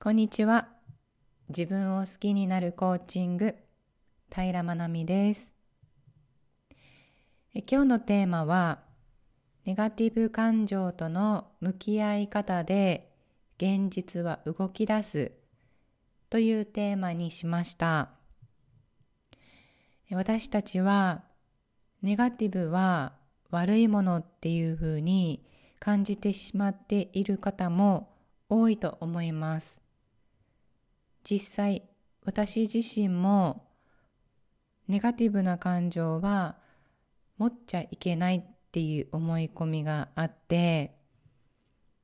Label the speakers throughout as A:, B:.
A: こんにちは。自分を好きになるコーチング、平真奈美ですえ。今日のテーマは、ネガティブ感情との向き合い方で現実は動き出すというテーマにしました。私たちは、ネガティブは悪いものっていうふうに感じてしまっている方も多いと思います。実際私自身もネガティブな感情は持っちゃいけないっていう思い込みがあって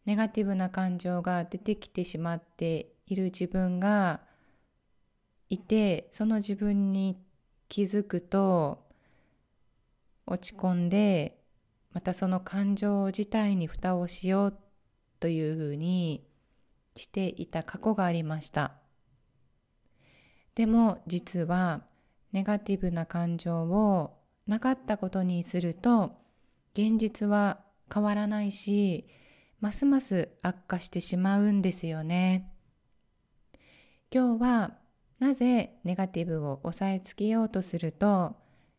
A: ネガティブな感情が出てきてしまっている自分がいてその自分に気づくと落ち込んでまたその感情自体に蓋をしようというふうにしていた過去がありました。でも実はネガティブな感情をなかったことにすると現実は変わらないしますます悪化してしまうんですよね。今日はなぜネガティブを抑えつけようとすると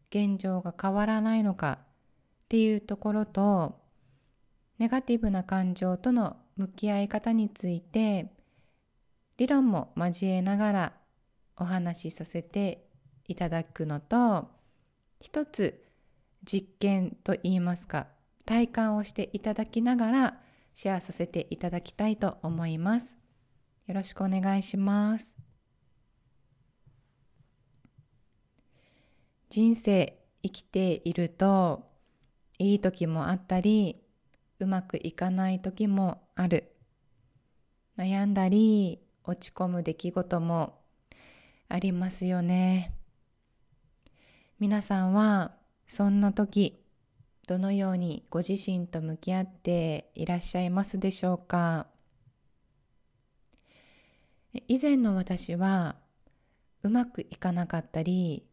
A: 現状が変わらないのかっていうところとネガティブな感情との向き合い方について理論も交えながらお話しさせていただくのと一つ実験といいますか体感をしていただきながらシェアさせていただきたいと思います。よろしくお願いします。人生生きているといい時もあったりうまくいかない時もある悩んだり落ち込む出来事もありますよね。皆さんはそんな時どのようにご自身と向き合っていらっしゃいますでしょうか？以前の私はうまくいかなかったり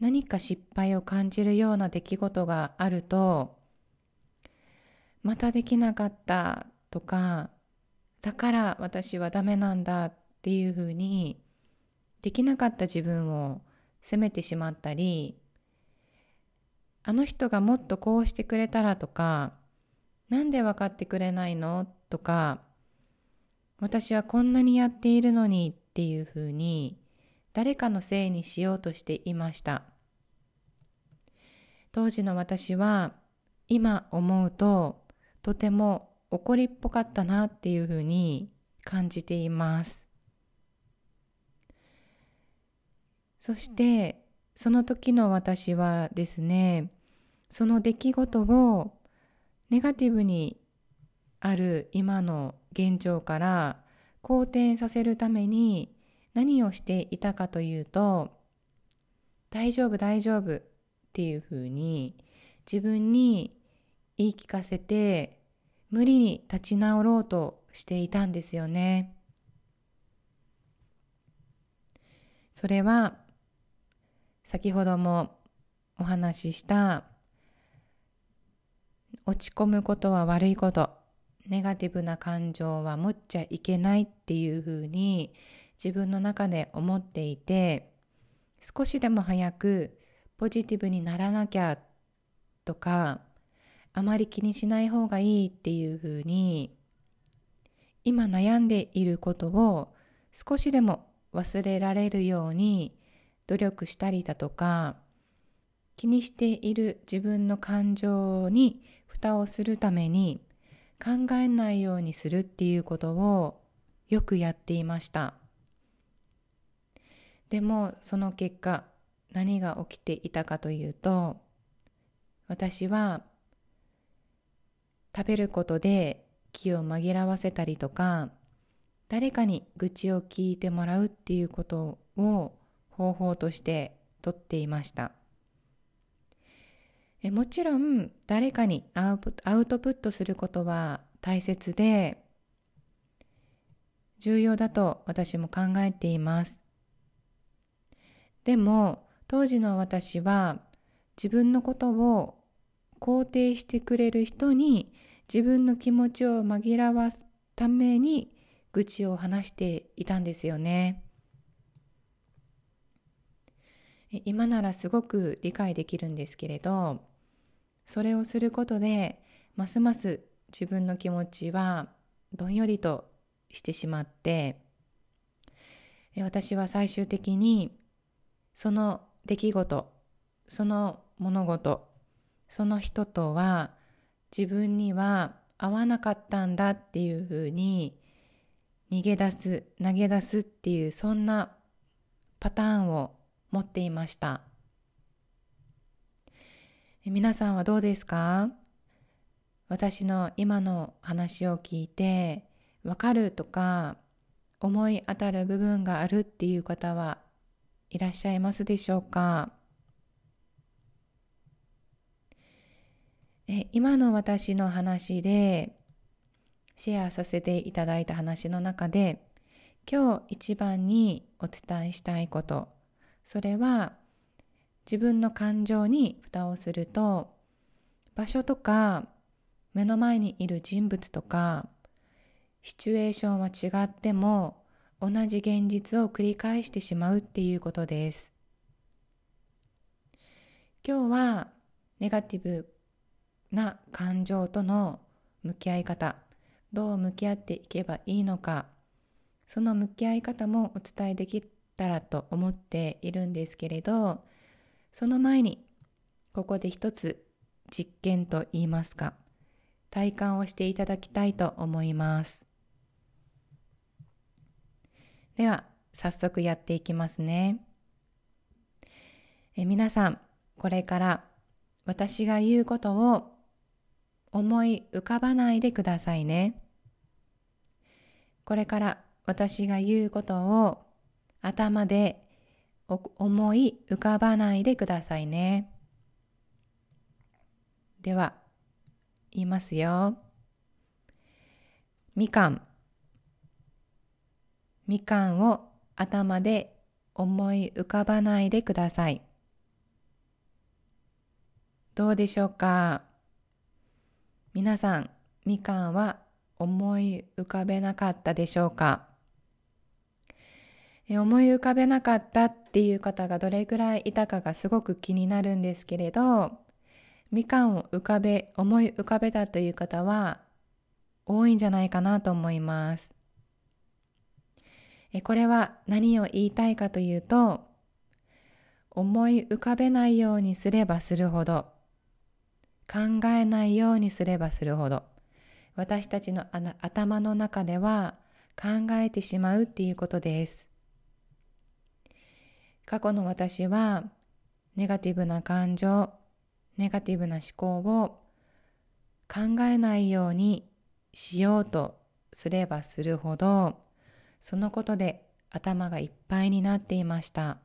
A: 何か失敗を感じるような出来事があるとまたできなかったとかだから私はダメなんだっていうふうにできなかった自分を責めてしまったりあの人がもっとこうしてくれたらとかなんで分かってくれないの？とか私はこんなにやっているのにっていうふうに誰かのせいにしようとしていました。当時の私は今思うととても怒りっぽかったなっていうふうに感じています。そしてその時の私はですねその出来事をネガティブにある今の現状から好転させるために何をしていたかというと大丈夫大丈夫っていうふうに自分に言い聞かせて無理に立ち直ろうとしていたんですよね。それは先ほどもお話しした落ち込むことは悪いことネガティブな感情は持っちゃいけないっていうふうに自分の中で思っていて少しでも早くポジティブにならなきゃとかあまり気にしない方がいいっていうふうに今悩んでいることを少しでも忘れられるように努力したりだとか気にしている自分の感情に蓋をするために考えないようにするっていうことをよくやっていました。でもその結果何が起きていたかというと私は食べることで気を紛らわせたりとか誰かに愚痴を聞いてもらうっていうことを方法としてとっていましたえもちろん誰かにアウトプットすることは大切で重要だと私も考えていますでも当時の私は自分のことを肯定してくれる人に自分の気持ちを紛らわすために愚痴を話していたんですよね。今ならすごく理解できるんですけれどそれをすることでますます自分の気持ちはどんよりとしてしまって私は最終的にその出来事その物事その人とは自分には合わなかったんだっていうふうに逃げ出す投げ出すっていうそんなパターンを持っていました。皆さんはどうですか？私の今の話を聞いてわかるとか思い当たる部分があるっていう方はいらっしゃいますでしょうか？え今の私の話でシェアさせていただいた話の中で今日一番にお伝えしたいこと。それは自分の感情に蓋をすると場所とか目の前にいる人物とかシチュエーションは違っても同じ現実を繰り返してしまうっていうことです。今日はネガティブな感情との向き合い方どう向き合っていけばいいのかその向き合い方もお伝えできたらと思っているんですけれどその前にここで一つ実験と言いますか体感をしていただきたいと思いますでは早速やっていきますねえ皆さんこれから私が言うことを思い浮かばないでくださいね。これから私が言うことを頭で思い浮かばないでくださいね。では、言いますよ。みかん。みかんを頭で思い浮かばないでください。どうでしょうか？皆さん、みかんは思い浮かべなかったでしょうか？思い浮かべなかったっていう方がどれぐらいいたかがすごく気になるんですけれど、みかんを浮かべ、思い浮かべたという方は多いんじゃないかなと思います。これは何を言いたいかというと、思い浮かべないようにすればするほど、考えないようにすればするほど私たちの頭の中では考えてしまうっていうことです過去の私はネガティブな感情ネガティブな思考を考えないようにしようとすればするほどそのことで頭がいっぱいになっていました。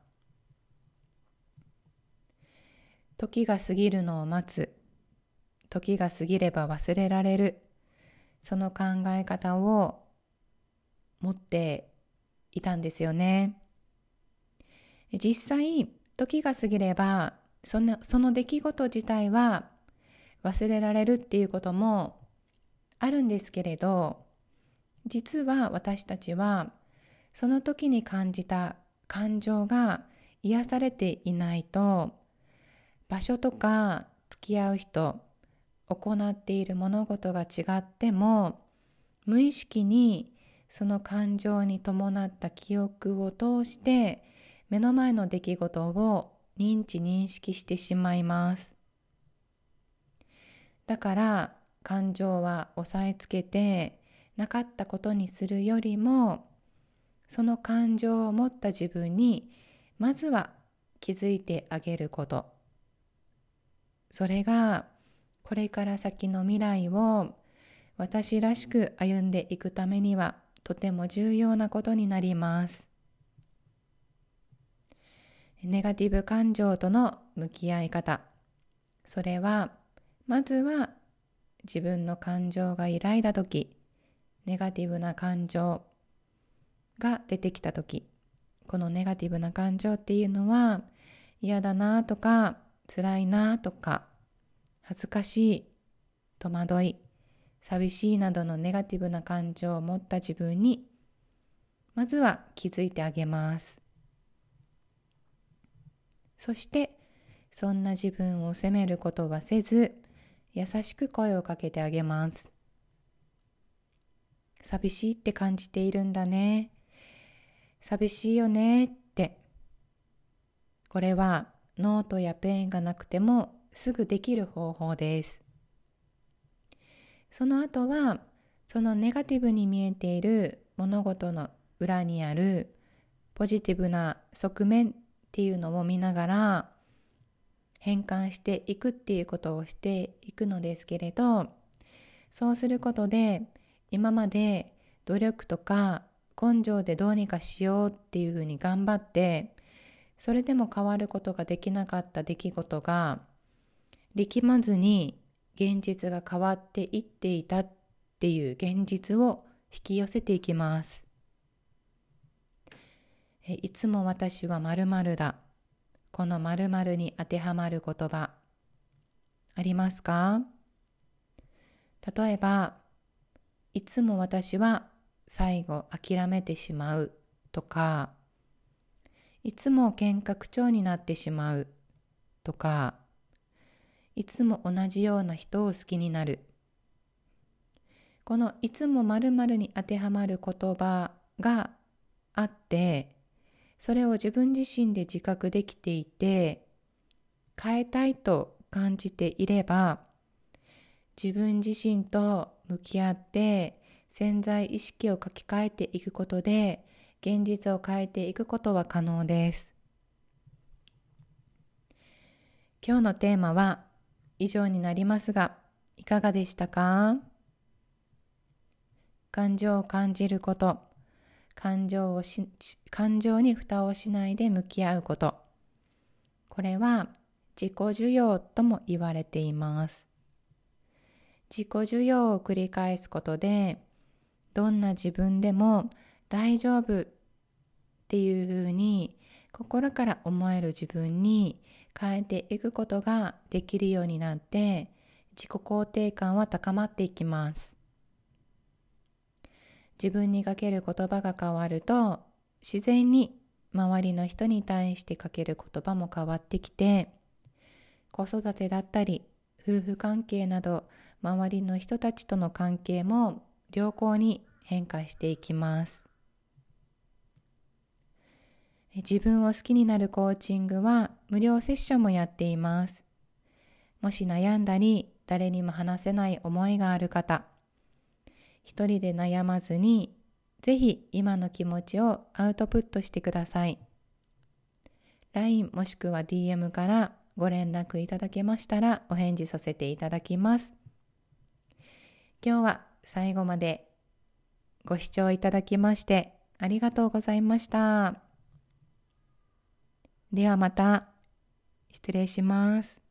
A: 時が過ぎるのを待つ。時が過ぎれば忘れられる。その考え方を持っていたんですよね。実際時が過ぎればそのその出来事自体は忘れられるっていうこともあるんですけれど実は私たちはその時に感じた感情が癒されていないと場所とか付き合う人行っている物事が違っても無意識にその感情に伴った記憶を通して目の前の出来事を認知認識してしまいますだから感情は押さえつけてなかったことにするよりもその感情を持った自分にまずは気づいてあげることそれがこれから先の未来を私らしく歩んでいくためにはとても重要なことになります。ネガティブ感情との向き合い方。それは、まずは自分の感情が揺らいだとき、ネガティブな感情が出てきたとき、このネガティブな感情っていうのは嫌だなとか辛いなとか恥ずかしい、戸惑い、寂しいなどのネガティブな感情を持った自分にまずは気づいてあげますそしてそんな自分を責めることはせず優しく声をかけてあげます。寂しいって感じているんだね。寂しいよねって。これはノートやペンがなくてもすぐできる方法です。その後はそのネガティブに見えている物事の裏にあるポジティブな側面っていうのを見ながら変換していくっていうことをしていくのですけれどそうすることで今まで努力とか根性でどうにかしようっていうふうに頑張ってそれでも変わることができなかった出来事が力まずに現実が変わっていっていたっていう現実を引き寄せていきます。いつも私はまるだ。このまるに当てはまる言葉ありますか？例えば、いつも私は最後諦めてしまうとか、いつも喧嘩口調になってしまうとか、いつも同じような人を好きになる。このいつも〇〇に当てはまる言葉があって、それを自分自身で自覚できていて、変えたいと感じていれば、自分自身と向き合って潜在意識を書き換えていくことで現実を変えていくことは可能です。今日のテーマは以上になりますが、いかがでしたか？感情を感じること、感情をし、感情に蓋をしないで向き合うこと。これは自己需要とも言われています。自己需要を繰り返すことで、どんな自分でも大丈夫っていうふうに心から思える自分に変えていくことができるようになって自己肯定感は高まっていきます自分にかける言葉が変わると自然に周りの人に対してかける言葉も変わってきて子育てだったり夫婦関係など周りの人たちとの関係も良好に変化していきます自分を好きになるコーチングは無料セッションもやっています。もし悩んだり誰にも話せない思いがある方、一人で悩まずにぜひ今の気持ちをアウトプットしてください。LINE もしくは DM からご連絡いただけましたらお返事させていただきます。今日は最後までご視聴いただきましてありがとうございました。ではまた失礼します。